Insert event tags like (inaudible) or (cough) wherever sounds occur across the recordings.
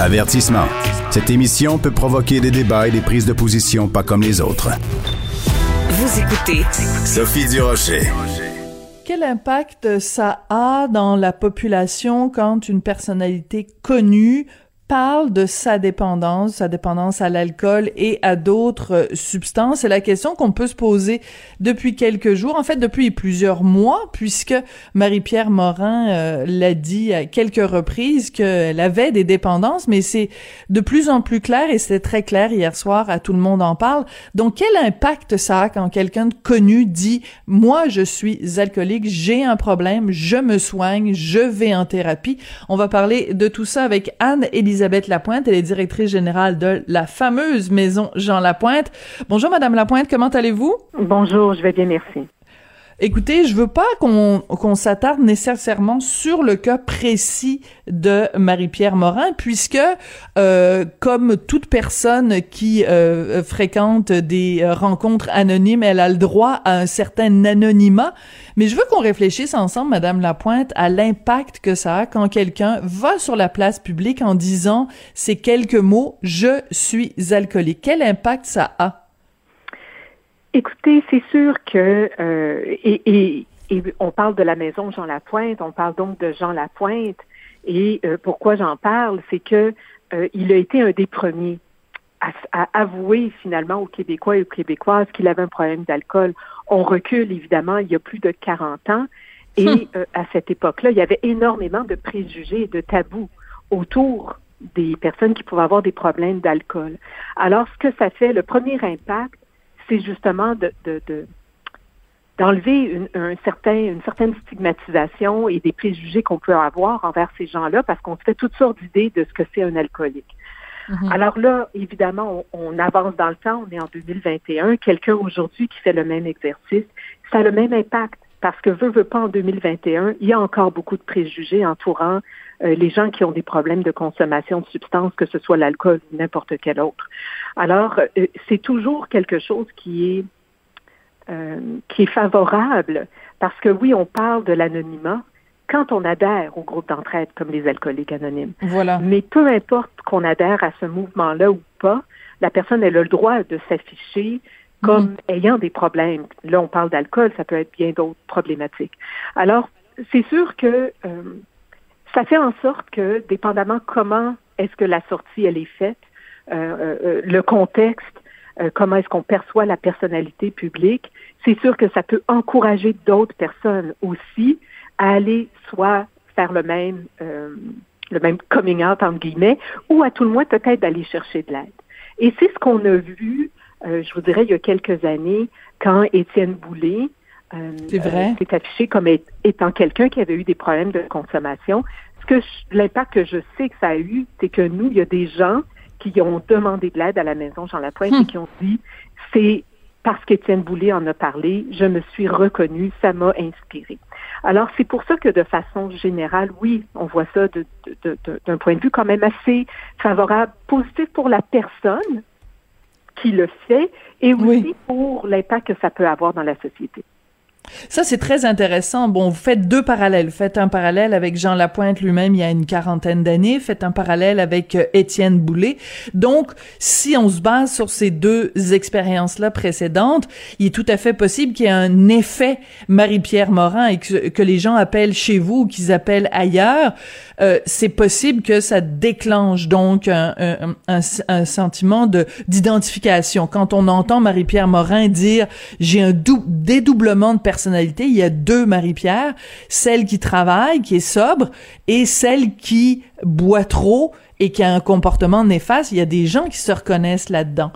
Avertissement. Cette émission peut provoquer des débats et des prises de position pas comme les autres. Vous écoutez Sophie Durocher. Quel impact ça a dans la population quand une personnalité connue parle de sa dépendance, sa dépendance à l'alcool et à d'autres substances. C'est la question qu'on peut se poser depuis quelques jours, en fait depuis plusieurs mois, puisque Marie-Pierre Morin euh, l'a dit à quelques reprises qu'elle avait des dépendances, mais c'est de plus en plus clair et c'est très clair hier soir à tout le monde en parle. Donc quel impact ça a quand quelqu'un de connu dit moi je suis alcoolique, j'ai un problème, je me soigne, je vais en thérapie. On va parler de tout ça avec Anne Elisabeth Lapointe, elle est directrice générale de la fameuse maison Jean Lapointe. Bonjour Madame Lapointe, comment allez-vous? Bonjour, je vais bien, merci. Écoutez, je veux pas qu'on s'attarde nécessairement sur le cas précis de Marie-Pierre Morin, puisque euh, comme toute personne qui euh, fréquente des euh, rencontres anonymes, elle a le droit à un certain anonymat. Mais je veux qu'on réfléchisse ensemble, Madame Lapointe, à l'impact que ça a quand quelqu'un va sur la place publique en disant ces quelques mots « je suis alcoolique ». Quel impact ça a? Écoutez, c'est sûr que euh, et, on parle de la maison Jean Lapointe, on parle donc de Jean Lapointe. Et euh, pourquoi j'en parle, c'est que euh, il a été un des premiers à, avouer finalement aux Québécois et aux Québécoises qu'il avait un problème d'alcool. On recule évidemment il y a plus de 40 ans. Et hum. à cette époque-là, il y avait énormément de préjugés et de tabous autour des personnes qui pouvaient avoir des problèmes d'alcool. Alors, ce que ça fait, le premier impact, c'est justement de, d'enlever une, un certain, une certaine stigmatisation et des préjugés qu'on peut avoir envers ces gens-là parce qu'on se fait toutes sortes d'idées de ce que c'est un alcoolique. Mm-hmm. Alors là, évidemment, on, avance dans le temps, on est en 2021. Quelqu'un aujourd'hui qui fait le même exercice, ça a le même impact parce que veut, veut pas en 2021, il y a encore beaucoup de préjugés entourant euh, les gens qui ont des problèmes de consommation de substances, que ce soit l'alcool ou n'importe quel autre. Alors, euh, c'est toujours quelque chose qui est euh, qui est favorable parce que oui, on parle de l'anonymat quand on adhère au groupe d'entraide comme les alcooliques anonymes. Voilà. Mais peu importe qu'on adhère à ce mouvement-là ou pas, la personne elle a le droit de s'afficher comme mm. ayant des problèmes. Là, on parle d'alcool, ça peut être bien d'autres problématiques. Alors, c'est sûr que ça fait en sorte que, dépendamment comment est-ce que la sortie elle est faite, euh, euh, euh, le contexte, comment est-ce qu'on perçoit la personnalité publique, c'est sûr que ça peut encourager d'autres personnes aussi à aller soit faire le même le même coming out entre guillemets, ou à tout le moins peut-être d'aller chercher de l'aide. Et c'est ce qu'on a vu, je vous dirais, il y a quelques années, quand Étienne Boulay euh, c'est vrai. s'est affiché comme étant quelqu'un qui avait eu des problèmes de consommation. Ce que l'impact que je sais que ça a eu, c'est que nous, il y a des gens qui ont demandé de l'aide à la maison Jean Lapointe et hmm. qui ont dit c'est parce qu'Étienne Boulay en a parlé, je me suis reconnue, ça m'a inspiré. Alors, c'est pour ça que de façon générale, oui, on voit ça d'un point de vue quand même assez favorable, positif pour la personne qui le fait et aussi pour l'impact que ça peut avoir dans la société. Ça, c'est très intéressant. Bon, vous faites deux parallèles. Faites un parallèle avec Jean Lapointe lui-même il y a une quarantaine d'années. Faites un parallèle avec euh, Étienne Boulay. Donc, si on se base sur ces deux expériences-là précédentes, il est tout à fait possible qu'il y ait un effet Marie-Pierre Morin et que, les gens appellent chez vous ou qu'ils appellent ailleurs. Euh, c'est possible que ça déclenche donc un, un, un, sentiment de d'identification. Quand on entend Marie-Pierre Morin dire j'ai un dédoublement de personnalité, il y a deux Marie-Pierre, celle qui travaille, qui est sobre, et celle qui boit trop et qui a un comportement néfaste. Il y a des gens qui se reconnaissent là-dedans.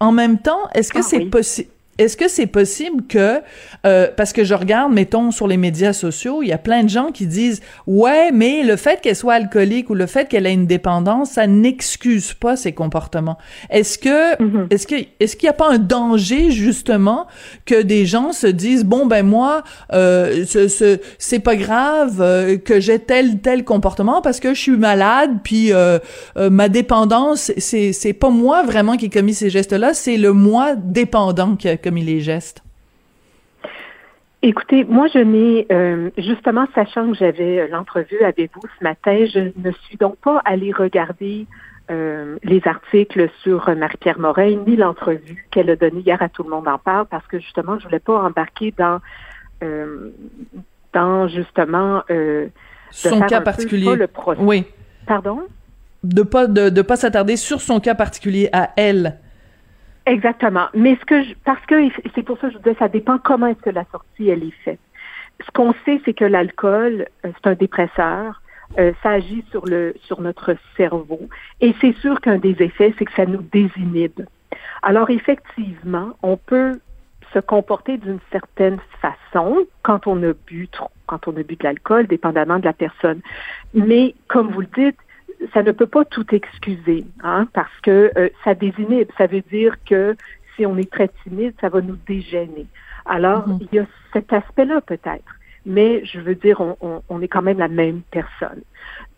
En même temps, est-ce que ah c'est possible est-ce que c'est possible que, euh, parce que je regarde, mettons, sur les médias sociaux, il y a plein de gens qui disent, ouais, mais le fait qu'elle soit alcoolique ou le fait qu'elle ait une dépendance, ça n'excuse pas ses comportements. Est-ce que, mm-hmm. est-ce que, est-ce qu'il n'y a pas un danger justement que des gens se disent, bon ben moi, euh, ce, ce, c'est pas grave euh, que j'ai tel tel comportement parce que je suis malade, puis euh, euh ma dépendance, c'est c'est pas moi vraiment qui ai commis ces gestes-là, c'est le moi dépendant qui a commis les gestes? Écoutez, moi, je n'ai, euh, justement, sachant que j'avais euh, l'entrevue avec vous ce matin, je ne suis donc pas allée regarder euh, les articles sur Marie-Pierre Morin, ni l'entrevue qu'elle a donnée hier à Tout le monde en parle, parce que justement, je voulais pas embarquer dans, dans justement, son cas particulier. le procès. Oui. Pardon? De pas de, de pas s'attarder sur son cas particulier à elle. Exactement. Mais ce que je, parce que c'est pour ça que je vous disais, ça dépend comment est-ce que la sortie elle est faite. Ce qu'on sait, c'est que l'alcool, euh, c'est un dépresseur. Euh, ça agit sur le sur notre cerveau. Et c'est sûr qu'un des effets, c'est que ça nous désinhibe. Alors effectivement, on peut se comporter d'une certaine façon quand on a bu trop, quand on a bu de l'alcool, dépendamment de la personne. Mais comme vous le dites, ça ne peut pas tout excuser, hein, parce que euh, ça désinhibe. Ça veut dire que si on est très timide, ça va nous dégêner. Alors, mhm. il y a cet aspect-là peut-être, mais je veux dire, on, on, est quand même la même personne.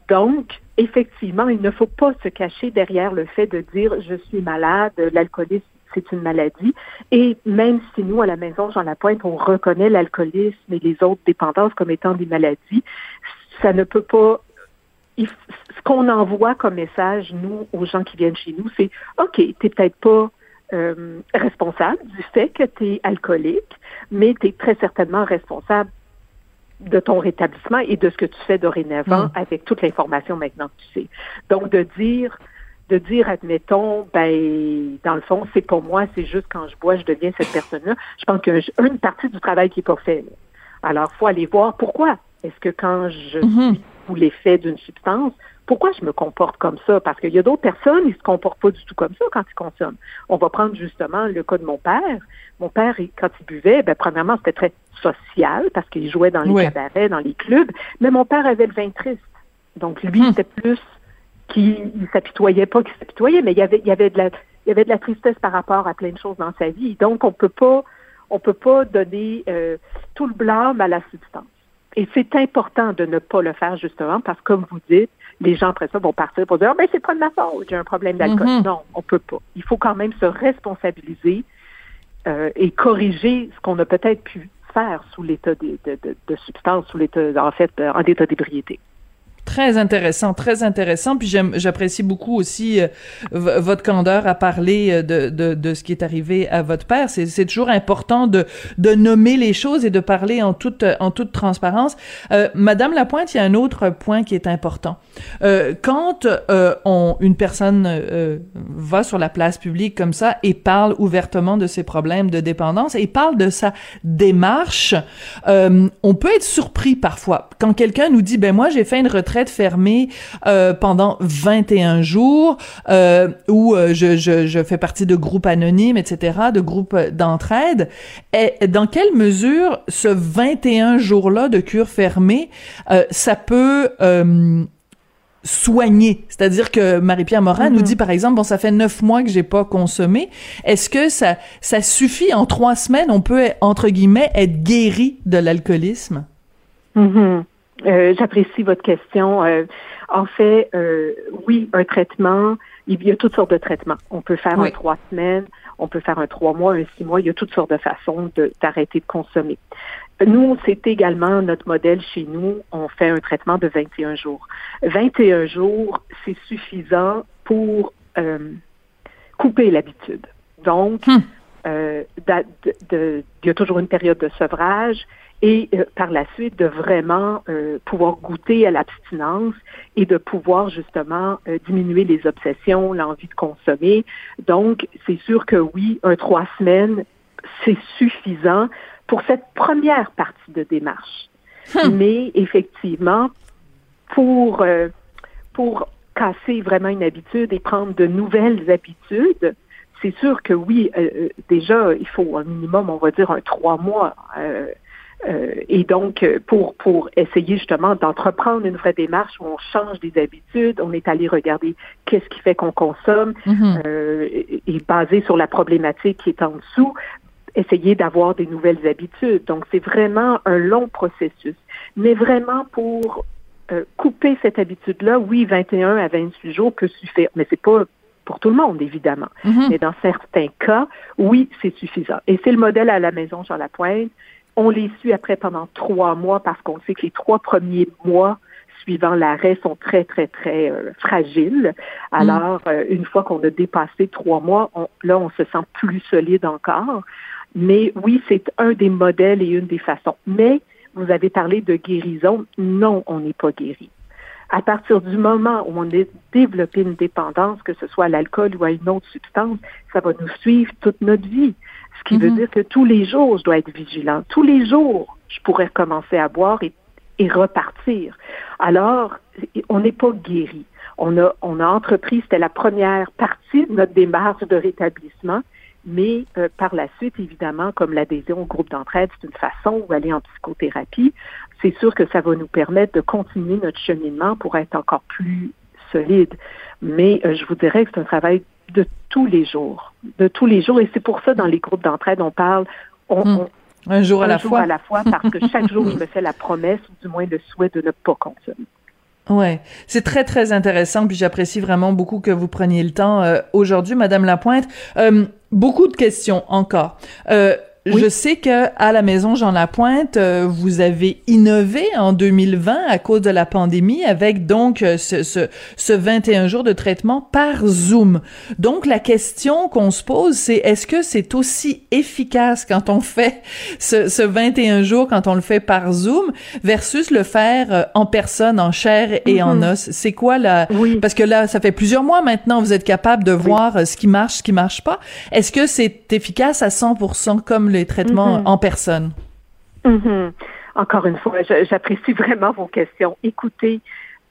Donc, effectivement, il ne faut pas se cacher derrière le fait de dire je suis malade, l'alcoolisme c'est une maladie. Et même si nous, à la maison Jean Lapointe, on reconnaît l'alcoolisme et les autres dépendances comme étant des maladies, ça ne peut pas ce qu'on envoie comme message, nous, aux gens qui viennent chez nous, c'est OK, tu n'es peut-être pas euh, responsable du fait que tu es alcoolique, mais tu es très certainement responsable de ton rétablissement et de ce que tu fais dorénavant mm. avec toute l'information maintenant que tu sais. Donc, de dire, de dire, admettons, ben, dans le fond, c'est pas moi, c'est juste quand je bois, je deviens cette personne-là. Je pense qu'une partie du travail qui est pas fait. Alors, faut aller voir pourquoi. Est-ce que quand je mm-hmm. suis ou l'effet d'une substance, pourquoi je me comporte comme ça? Parce qu'il y a d'autres personnes, ils se comportent pas du tout comme ça quand ils consomment. On va prendre justement le cas de mon père. Mon père, quand il buvait, ben, premièrement, c'était très social parce qu'il jouait dans les cabarets, dans les clubs, mais mon père avait le vin triste. Donc, lui, hmm. c'était plus qu'il ne s'apitoyait pas qu'il s'apitoyait, mais il y avait, il y avait de la, il y avait de la tristesse par rapport à plein de choses dans sa vie. Donc, on peut pas, on peut pas donner euh, tout le blâme à la substance. Et c'est important de ne pas le faire justement parce que, comme vous dites, les gens après ça vont partir pour dire oh, ben c'est pas de ma faute, j'ai un problème d'alcool. Mm-hmm. Non, on peut pas. Il faut quand même se responsabiliser euh, et corriger ce qu'on a peut-être pu faire sous l'état de, de, de, de, substance, sous l'état en fait en état d'ébriété. Très intéressant, très intéressant. Puis j'apprécie beaucoup aussi euh, votre candeur à parler euh, de, de, de, ce qui est arrivé à votre père. C'est toujours important de, de nommer les choses et de parler en toute, en toute transparence. Euh, Madame Lapointe, il y a un autre point qui est important. Euh, quand euh, on, une personne va sur la place publique comme ça et parle ouvertement de ses problèmes de dépendance et parle de sa démarche, on peut être surpris parfois. Quand quelqu'un nous dit, ben moi j'ai fait une retraite fermé euh, pendant 21 jours, euh, où euh, je, je, je, fais partie de groupes anonymes, etc., de groupes d'entraide. Et dans quelle mesure ce 21 jours-là de cure fermée, ça peut soigner? C'est-à-dire que Marie-Pierre Morin nous mm-hmm. dit, par exemple, bon, ça fait neuf mois que j'ai pas consommé. Est-ce que ça, ça suffit? En trois semaines, on peut, entre guillemets, être guéri de l'alcoolisme? Mm-hmm. Euh, j'apprécie votre question. Euh, en fait, euh, oui, un traitement, il y a toutes sortes de traitements. On peut faire un trois semaines, on peut faire un trois mois, un six mois. Il y a toutes sortes de façons d'arrêter de, consommer. Nous, c'est également notre modèle chez nous. On fait un traitement de 21 jours. 21 jours, c'est suffisant pour couper l'habitude. Donc, hum. Il y a toujours une période de sevrage et euh, par la suite de vraiment euh, pouvoir goûter à l'abstinence et de pouvoir justement euh, diminuer les obsessions, l'envie de consommer. Donc, c'est sûr que oui, un trois semaines, c'est suffisant pour cette première partie de démarche. Hmm. Mais effectivement, pour, pour casser vraiment une habitude et prendre de nouvelles habitudes, c'est sûr que oui, euh, déjà, il faut un minimum, on va dire, un trois mois. et donc, pour, pour essayer justement d'entreprendre une vraie démarche où on change des habitudes, on est allé regarder qu'est-ce qui fait qu'on consomme, mm-hmm. et basé sur la problématique qui est en dessous, essayer d'avoir des nouvelles habitudes. Donc, c'est vraiment un long processus. Mais vraiment pour euh, couper cette habitude-là, oui, 21 à 28 jours peut suffire, mais c'est pas pour tout le monde, évidemment. Mm-hmm. Mais dans certains cas, oui, c'est suffisant. Et c'est le modèle à la maison Jean Lapointe. On les suit après pendant trois mois parce qu'on sait que les trois premiers mois suivant l'arrêt sont très, très, très euh, fragiles. Alors, mm. euh, une fois qu'on a dépassé trois mois, là, on se sent plus solide encore. Mais oui, c'est un des modèles et une des façons. Mais vous avez parlé de guérison. Non, on n'est pas guéri. À partir du moment où on a développé une dépendance, que ce soit à l'alcool ou à une autre substance, ça va nous suivre toute notre vie. Ce qui veut mhm. dire que tous les jours, je dois être vigilant. Tous les jours, je pourrais recommencer à boire et, et repartir. Alors, on n'est pas guéri. On a, on a entrepris, c'était la première partie de notre démarche de rétablissement, mais euh, par la suite, évidemment, comme l'adhésion au groupe d'entraide, c'est une façon où aller en psychothérapie, c'est sûr que ça va nous permettre de continuer notre cheminement pour être encore plus solide. Mais euh, je vous dirais que c'est un travail de tous les jours, de tous les jours. Et c'est pour ça, dans les groupes d'entraide, on parle hmm. un jour à la fois. à la fois, parce que chaque jour, (laughs) je me fais la promesse, ou du moins le souhait de ne pas consommer. Ouais, c'est très très intéressant puis j'apprécie vraiment beaucoup que vous preniez le temps euh, aujourd'hui Madame Lapointe. Euh, beaucoup de questions encore. Euh, je sais que à la maison Jean Lapointe, euh, vous avez innové en 2020 à cause de la pandémie avec donc euh, ce, ce, ce 21 jours de traitement par Zoom. Donc la question qu'on se pose, c'est est-ce que c'est aussi efficace quand on fait ce, ce 21 jours, quand on le fait par Zoom, versus le faire euh, en personne, en chair et en mm-hmm. os? C'est quoi la... Oui. Parce que là, ça fait plusieurs mois maintenant, vous êtes capable de voir ce qui marche, ce qui marche pas. Est-ce que c'est efficace à 100% comme les traitements mm-hmm. en personne? Mm-hmm. Encore une fois, j'apprécie vraiment vos questions. Écoutez,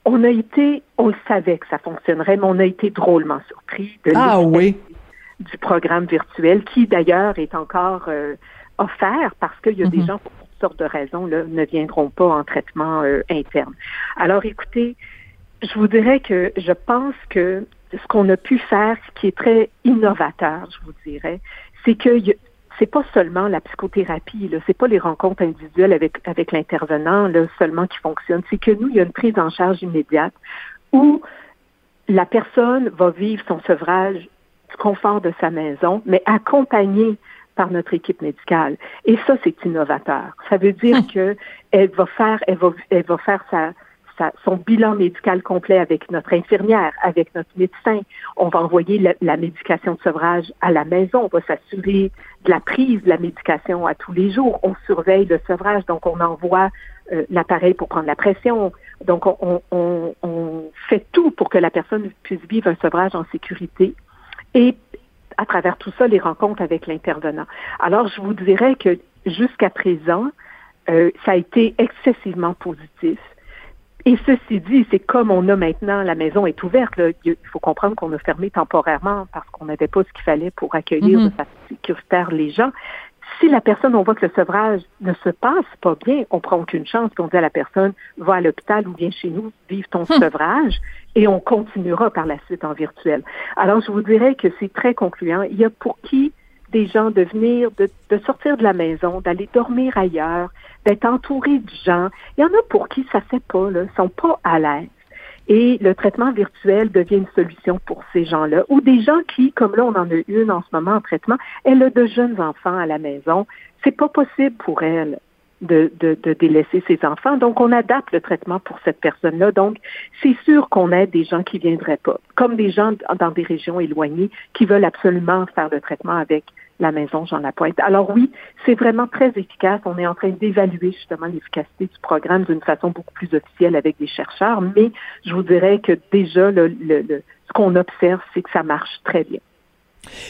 on a été, on le savait que ça fonctionnerait, mais on a été drôlement surpris de ah, oui. du programme virtuel, qui d'ailleurs est encore euh, offert parce qu'il y a des mm-hmm. gens pour toutes sortes de raisons là, ne viendront pas en traitement euh, interne. Alors écoutez, je vous dirais que je pense que ce qu'on a pu faire, ce qui est très innovateur, je vous dirais, c'est que c'est pas seulement la psychothérapie, là, c'est pas les rencontres individuelles avec, avec l'intervenant là, seulement qui fonctionnent. C'est que nous, il y a une prise en charge immédiate où la personne va vivre son sevrage du confort de sa maison, mais accompagnée par notre équipe médicale. Et ça, c'est innovateur. Ça veut dire que elle va faire, elle va, elle va faire sa, son bilan médical complet avec notre infirmière, avec notre médecin. On va envoyer la, médication de sevrage à la maison. On va s'assurer de la prise de la médication à tous les jours. On surveille le sevrage, donc on envoie euh, l'appareil pour prendre la pression. Donc on, on, on fait tout pour que la personne puisse vivre un sevrage en sécurité. Et à travers tout ça, les rencontres avec l'intervenant. Alors, je vous dirais que jusqu'à présent, euh, ça a été excessivement positif. Et ceci dit, c'est comme on a maintenant, la maison est ouverte. Il faut comprendre qu'on a fermé temporairement parce qu'on n'avait pas ce qu'il fallait pour accueillir mm-hmm. de façon sécuritaire les gens. Si la personne, on voit que le sevrage ne se passe pas bien, on prend aucune chance, puis on dit à la personne, va à l'hôpital ou viens chez nous, vive ton hmm. sevrage, et on continuera par la suite en virtuel. Alors, je vous dirais que c'est très concluant. Il y a pour qui des gens de venir, de, de sortir de la maison, d'aller dormir ailleurs, d'être entouré de gens. Il y en a pour qui ça ne fait pas, là, sont pas à l'aise. Et le traitement virtuel devient une solution pour ces gens-là. Ou des gens qui, comme là, on en a une en ce moment en traitement, elle a de jeunes enfants à la maison. C'est pas possible pour elle de, de, délaisser ses enfants. Donc, on adapte le traitement pour cette personne-là. Donc, c'est sûr qu'on aide des gens qui viendraient pas, comme des gens dans des régions éloignées qui veulent absolument faire le traitement avec la maison Jean Lapointe. Alors oui, c'est vraiment très efficace. On est en train d'évaluer justement l'efficacité du programme d'une façon beaucoup plus officielle avec des chercheurs, mais je vous dirais que déjà, le, le, ce qu'on observe, c'est que ça marche très bien.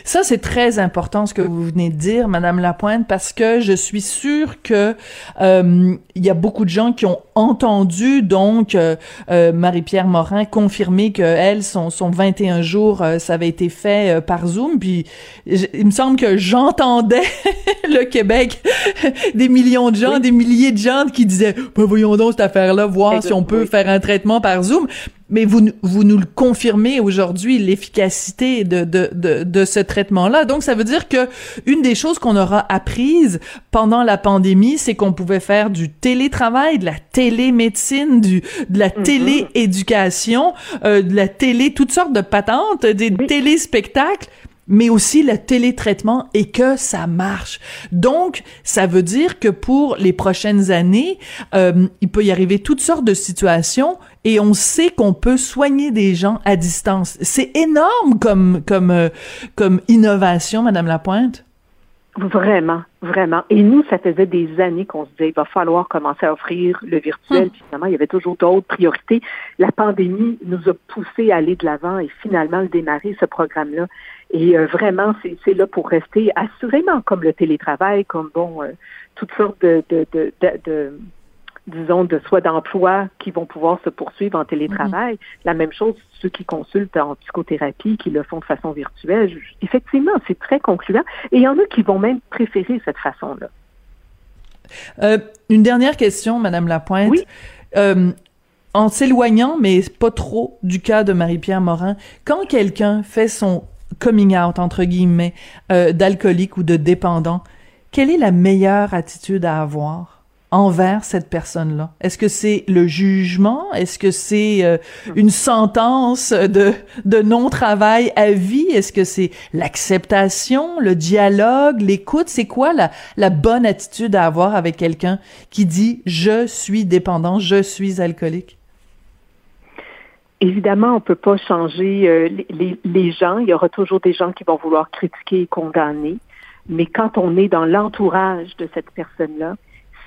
Ça, c'est très important ce que vous venez de dire, Madame Lapointe, parce que je suis sûre que euh, il y a beaucoup de gens qui ont entendu donc euh, euh, Marie-Pierre Morin confirmer que elle, son, son 21 jours, ça avait été fait par Zoom. Puis il me semble que j'entendais (laughs) le Québec, (laughs) des millions de gens, des milliers de gens qui disaient ben, voyons donc cette affaire-là, voir si on peut faire un traitement par Zoom mais vous, vous nous le confirmez aujourd'hui, l'efficacité de, de, de, de, ce traitement-là. Donc, ça veut dire que une des choses qu'on aura apprises pendant la pandémie, c'est qu'on pouvait faire du télétravail, de la télémédecine, du, de la mm-hmm. télééducation, euh, de la télé, toutes sortes de patentes, des téléspectacles mais aussi le télétraitement et que ça marche. Donc, ça veut dire que pour les prochaines années, euh, il peut y arriver toutes sortes de situations et on sait qu'on peut soigner des gens à distance. C'est énorme comme comme euh, comme innovation, Madame Lapointe. Vraiment, vraiment. Et nous, ça faisait des années qu'on se disait, il va falloir commencer à offrir le virtuel. Puis finalement, il y avait toujours d'autres priorités. La pandémie nous a poussé à aller de l'avant et finalement le démarrer, ce programme-là. Et euh, vraiment, c'est là pour rester assurément comme le télétravail, comme bon, euh, toutes sortes de, de, de, de disons, de soit d'emplois qui vont pouvoir se poursuivre en télétravail. Mm-hmm. La même chose, ceux qui consultent en psychothérapie, qui le font de façon virtuelle. effectivement, c'est très concluant. Et il y en a qui vont même préférer cette façon-là. Euh, une dernière question, Madame Lapointe. Oui. Euh, en s'éloignant, mais pas trop, du cas de Marie-Pierre Morin, quand quelqu'un fait son coming out, entre guillemets, euh, d'alcoolique ou de dépendant, quelle est la meilleure attitude à avoir? Envers cette personne-là? Est-ce que c'est le jugement? Est-ce que c'est euh, une sentence de, de non-travail à vie? Est-ce que c'est l'acceptation, le dialogue, l'écoute? C'est quoi la, la bonne attitude à avoir avec quelqu'un qui dit je suis dépendant, je suis alcoolique? Évidemment, on peut pas changer euh, les, les gens. Il y aura toujours des gens qui vont vouloir critiquer et condamner. Mais quand on est dans l'entourage de cette personne-là,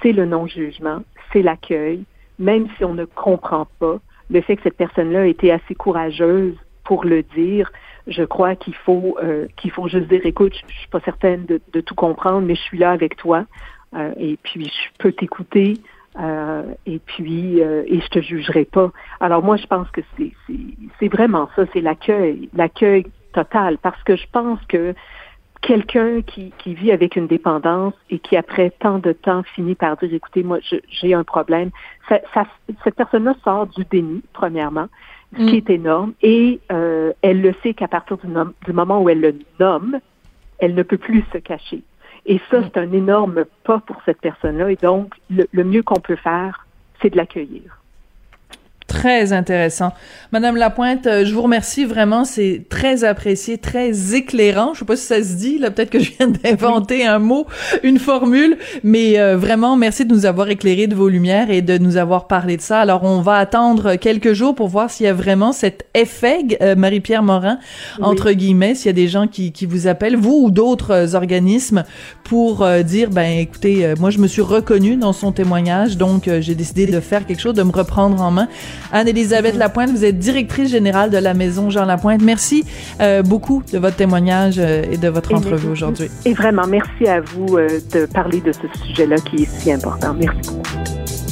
c'est le non-jugement, c'est l'accueil, même si on ne comprend pas. Le fait que cette personne-là a été assez courageuse pour le dire, je crois qu'il faut euh, qu'il faut juste dire écoute, je, suis pas certaine de, tout comprendre, mais je suis là avec toi euh, et puis je peux t'écouter euh, et puis et je te jugerai pas. Alors moi je pense que c'est c'est vraiment ça, c'est l'accueil, l'accueil total parce que je pense que quelqu'un qui, qui vit avec une dépendance et qui, après tant de temps, finit par dire, écoutez, moi, j'ai un problème, ça, cette personne-là sort du déni, premièrement, ce qui mm. est énorme, et euh, elle le sait qu'à partir du, du, moment où elle le nomme, elle ne peut plus se cacher. Et ça, c'est un énorme pas pour cette personne-là, et donc, le mieux qu'on peut faire, c'est de l'accueillir. Très intéressant. Madame Lapointe, euh, je vous remercie vraiment. C'est très apprécié, très éclairant. Je sais pas si ça se dit, là. Peut-être que je viens d'inventer un mot, une formule. Mais euh, vraiment, merci de nous avoir éclairé de vos lumières et de nous avoir parlé de ça. Alors, on va attendre quelques jours pour voir s'il y a vraiment cet effet, euh, Marie-Pierre Morin, entre guillemets, s'il y a des gens qui, qui vous appellent, vous ou d'autres organismes, pour dire, ben, écoutez, moi, je me suis reconnue dans son témoignage, donc j'ai décidé de faire quelque chose, de me reprendre en main. Anne-Élisabeth Lapointe, vous êtes directrice générale de la Maison Jean Lapointe. Merci euh, beaucoup de votre témoignage euh, et de votre entrevue aujourd'hui. Et vraiment, merci à vous euh, de parler de ce sujet-là qui est si important. Merci beaucoup.